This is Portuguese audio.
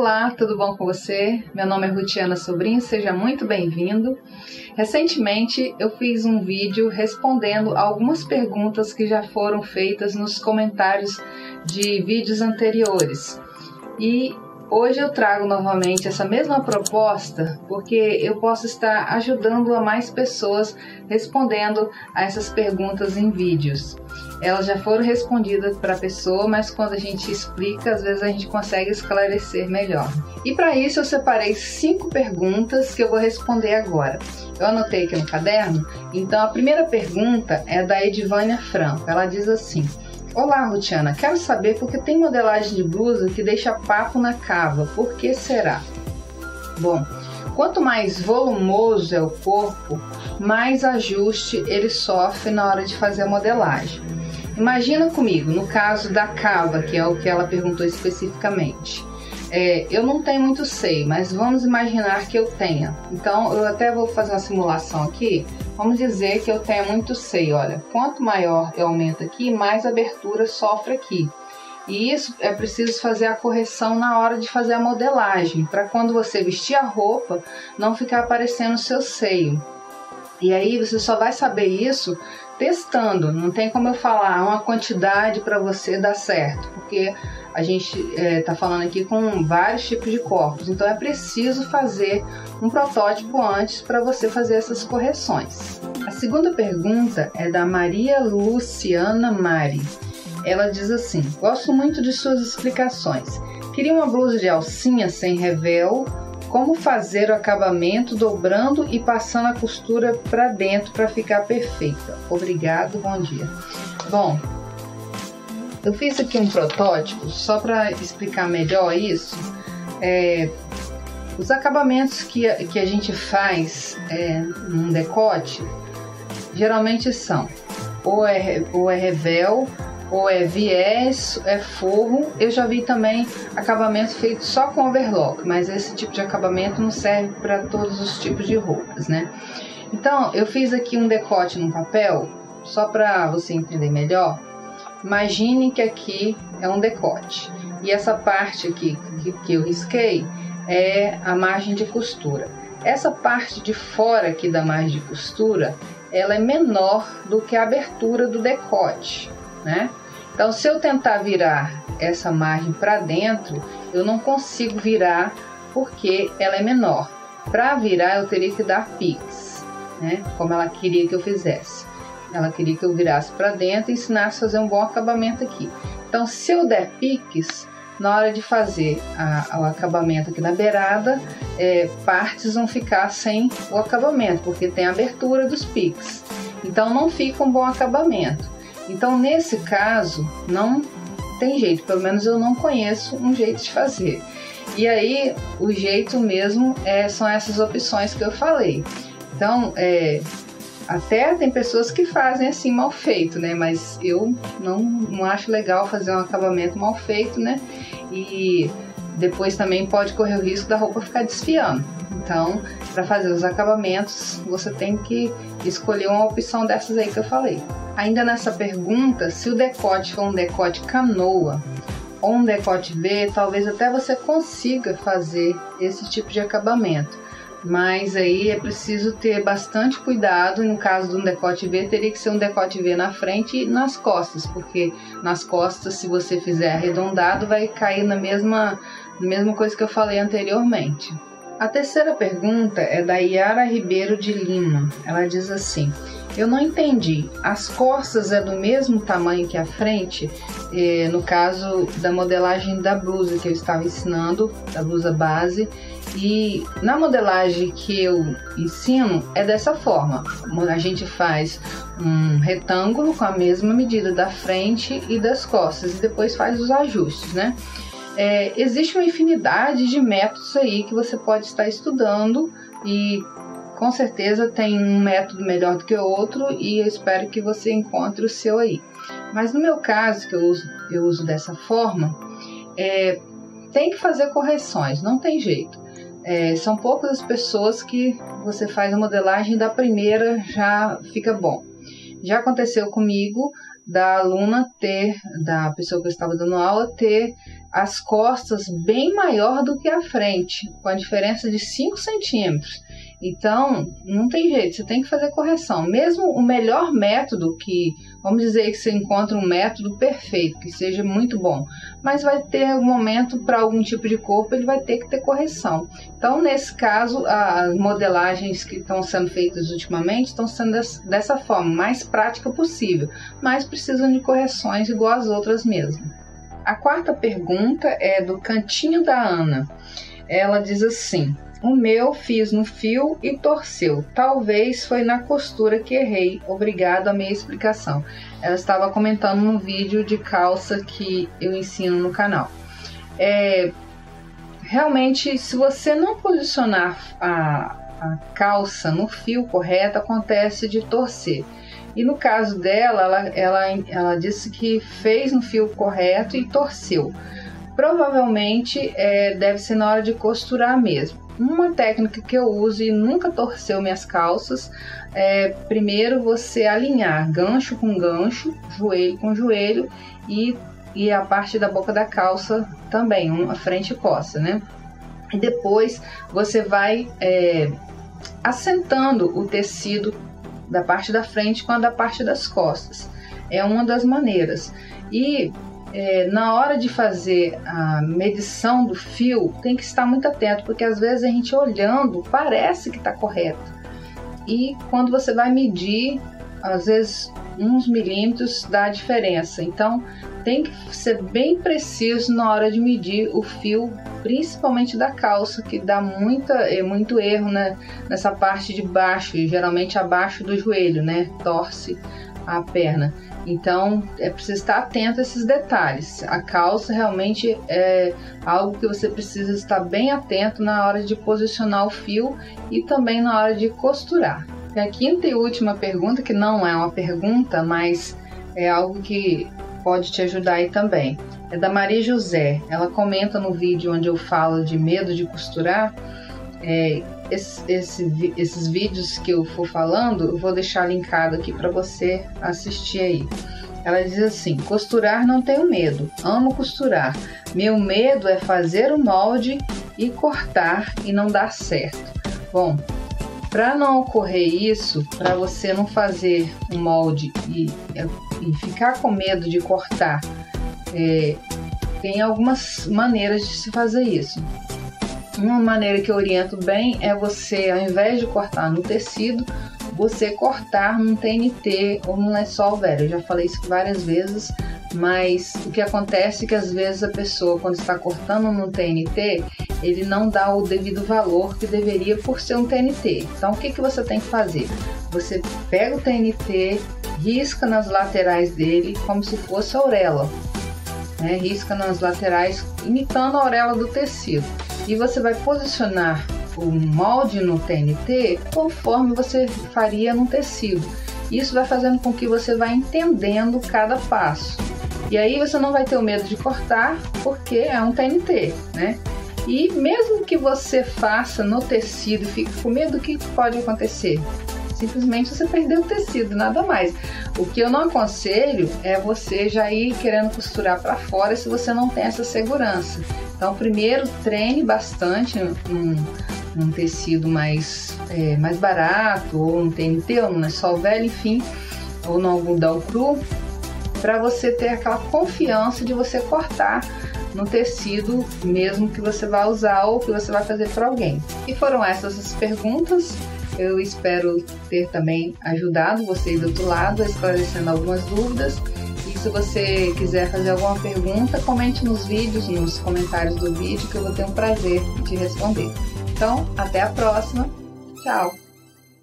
Olá, tudo bom com você? Meu nome é Rutiana Sobrinho, seja muito bem-vindo. Recentemente eu fiz um vídeo respondendo algumas perguntas que já foram feitas nos comentários de vídeos anteriores. E Hoje eu trago novamente essa mesma proposta porque eu posso estar ajudando a mais pessoas respondendo a essas perguntas em vídeos. Elas já foram respondidas para a pessoa, mas quando a gente explica, às vezes a gente consegue esclarecer melhor. E para isso eu separei cinco perguntas que eu vou responder agora. Eu anotei aqui no caderno, então a primeira pergunta é da Edivânia Franco. Ela diz assim: Olá, Rutiana. Quero saber porque tem modelagem de blusa que deixa papo na cava. Por que será? Bom, quanto mais volumoso é o corpo, mais ajuste ele sofre na hora de fazer a modelagem. Imagina comigo, no caso da cava, que é o que ela perguntou especificamente. É, eu não tenho muito seio, mas vamos imaginar que eu tenha. Então, eu até vou fazer uma simulação aqui. Vamos dizer que eu tenha muito seio. Olha, quanto maior eu aumento aqui, mais abertura sofre aqui. E isso é preciso fazer a correção na hora de fazer a modelagem, para quando você vestir a roupa, não ficar aparecendo o seu seio. E aí você só vai saber isso testando. Não tem como eu falar uma quantidade para você dar certo, porque a gente está é, tá falando aqui com vários tipos de corpos. Então é preciso fazer um protótipo antes para você fazer essas correções. A segunda pergunta é da Maria Luciana Mari. Ela diz assim: Gosto muito de suas explicações. Queria uma blusa de alcinha sem revel como fazer o acabamento dobrando e passando a costura para dentro para ficar perfeita. Obrigado, bom dia. Bom, eu fiz aqui um protótipo só para explicar melhor isso. É, os acabamentos que, a, que a gente faz é, num decote geralmente são ou é, ou é revel ou é viés, é forro. Eu já vi também acabamento feito só com overlock, mas esse tipo de acabamento não serve para todos os tipos de roupas, né? Então, eu fiz aqui um decote no papel, só para você entender melhor. Imagine que aqui é um decote e essa parte aqui que, que eu risquei é a margem de costura. Essa parte de fora aqui da margem de costura, ela é menor do que a abertura do decote, né? Então, se eu tentar virar essa margem para dentro, eu não consigo virar porque ela é menor. Para virar, eu teria que dar pix, né? Como ela queria que eu fizesse. Ela queria que eu virasse para dentro e ensinasse a fazer um bom acabamento aqui. Então, se eu der piques, na hora de fazer a, o acabamento aqui na beirada, é, partes vão ficar sem o acabamento, porque tem a abertura dos piques. Então, não fica um bom acabamento. Então, nesse caso, não tem jeito, pelo menos eu não conheço um jeito de fazer. E aí, o jeito mesmo é, são essas opções que eu falei. Então, é, até tem pessoas que fazem assim mal feito, né? Mas eu não, não acho legal fazer um acabamento mal feito, né? E depois também pode correr o risco da roupa ficar desfiando. Então, para fazer os acabamentos, você tem que escolher uma opção dessas aí que eu falei. Ainda nessa pergunta, se o decote for um decote canoa ou um decote V, talvez até você consiga fazer esse tipo de acabamento. Mas aí é preciso ter bastante cuidado. No caso de um decote V, teria que ser um decote V na frente e nas costas, porque nas costas, se você fizer arredondado, vai cair na mesma, na mesma coisa que eu falei anteriormente. A terceira pergunta é da Yara Ribeiro de Lima. Ela diz assim: Eu não entendi. As costas é do mesmo tamanho que a frente? Eh, no caso da modelagem da blusa que eu estava ensinando, da blusa base. E na modelagem que eu ensino é dessa forma: a gente faz um retângulo com a mesma medida da frente e das costas e depois faz os ajustes, né? É, existe uma infinidade de métodos aí que você pode estar estudando e com certeza tem um método melhor do que o outro e eu espero que você encontre o seu aí. Mas no meu caso, que eu uso, eu uso dessa forma, é, tem que fazer correções, não tem jeito. É, são poucas as pessoas que você faz a modelagem da primeira já fica bom. Já aconteceu comigo da aluna ter, da pessoa que eu estava dando aula, ter as costas bem maior do que a frente, com a diferença de 5 centímetros. Então, não tem jeito, você tem que fazer correção. Mesmo o melhor método, que vamos dizer que você encontra um método perfeito, que seja muito bom, mas vai ter um momento para algum tipo de corpo, ele vai ter que ter correção. Então, nesse caso, as modelagens que estão sendo feitas ultimamente estão sendo dessa forma, mais prática possível, mas precisam de correções igual as outras mesmo. A quarta pergunta é do Cantinho da Ana. Ela diz assim: o meu fiz no fio e torceu. Talvez foi na costura que errei. Obrigado a minha explicação. Ela estava comentando no vídeo de calça que eu ensino no canal. É, realmente, se você não posicionar a, a calça no fio correto, acontece de torcer. E no caso dela, ela, ela, ela disse que fez no fio correto e torceu. Provavelmente é, deve ser na hora de costurar mesmo. Uma técnica que eu uso e nunca torceu minhas calças é primeiro você alinhar gancho com gancho, joelho com joelho e, e a parte da boca da calça também, uma frente e costa, né? E depois você vai é, assentando o tecido da parte da frente com a da parte das costas. É uma das maneiras. E é, na hora de fazer a medição do fio, tem que estar muito atento, porque às vezes a gente olhando parece que está correto. E quando você vai medir, às vezes uns milímetros dá diferença. Então tem que ser bem preciso na hora de medir o fio, principalmente da calça, que dá muita, é, muito erro né, nessa parte de baixo, e geralmente abaixo do joelho, né? Torce a perna. Então é preciso estar atento a esses detalhes. A calça realmente é algo que você precisa estar bem atento na hora de posicionar o fio e também na hora de costurar. E a quinta e última pergunta, que não é uma pergunta, mas é algo que pode te ajudar aí também. É da Maria José. Ela comenta no vídeo onde eu falo de medo de costurar. É, esse, esse, esses vídeos que eu for falando, eu vou deixar linkado aqui para você assistir aí. Ela diz assim: costurar não tenho medo, amo costurar. Meu medo é fazer o molde e cortar e não dar certo. Bom, para não ocorrer isso, para você não fazer um molde e, e, ficar com medo de cortar, é, tem algumas maneiras de se fazer isso. Uma maneira que eu oriento bem é você, ao invés de cortar no tecido, você cortar num TNT ou num lençol velho. Eu já falei isso várias vezes, mas o que acontece é que às vezes a pessoa, quando está cortando no TNT, ele não dá o devido valor que deveria por ser um TNT. Então, o que, que você tem que fazer? Você pega o TNT, risca nas laterais dele como se fosse auréola. Né? Risca nas laterais, imitando a auréola do tecido e você vai posicionar o molde no TNT conforme você faria no tecido. Isso vai fazendo com que você vá entendendo cada passo. E aí você não vai ter o medo de cortar, porque é um TNT, né? E mesmo que você faça no tecido fique com medo, o que pode acontecer? Simplesmente você perdeu o tecido, nada mais. O que eu não aconselho é você já ir querendo costurar para fora se você não tem essa segurança. Então, primeiro treine bastante um, um tecido mais, é, mais barato, ou um TNT, ou um lençol velho, enfim, ou no algodão cru, para você ter aquela confiança de você cortar no tecido mesmo que você vai usar ou que você vai fazer para alguém. E foram essas as perguntas. Eu espero ter também ajudado vocês do outro lado, esclarecendo algumas dúvidas se você quiser fazer alguma pergunta, comente nos vídeos, nos comentários do vídeo, que eu vou ter um prazer de responder. Então, até a próxima. Tchau!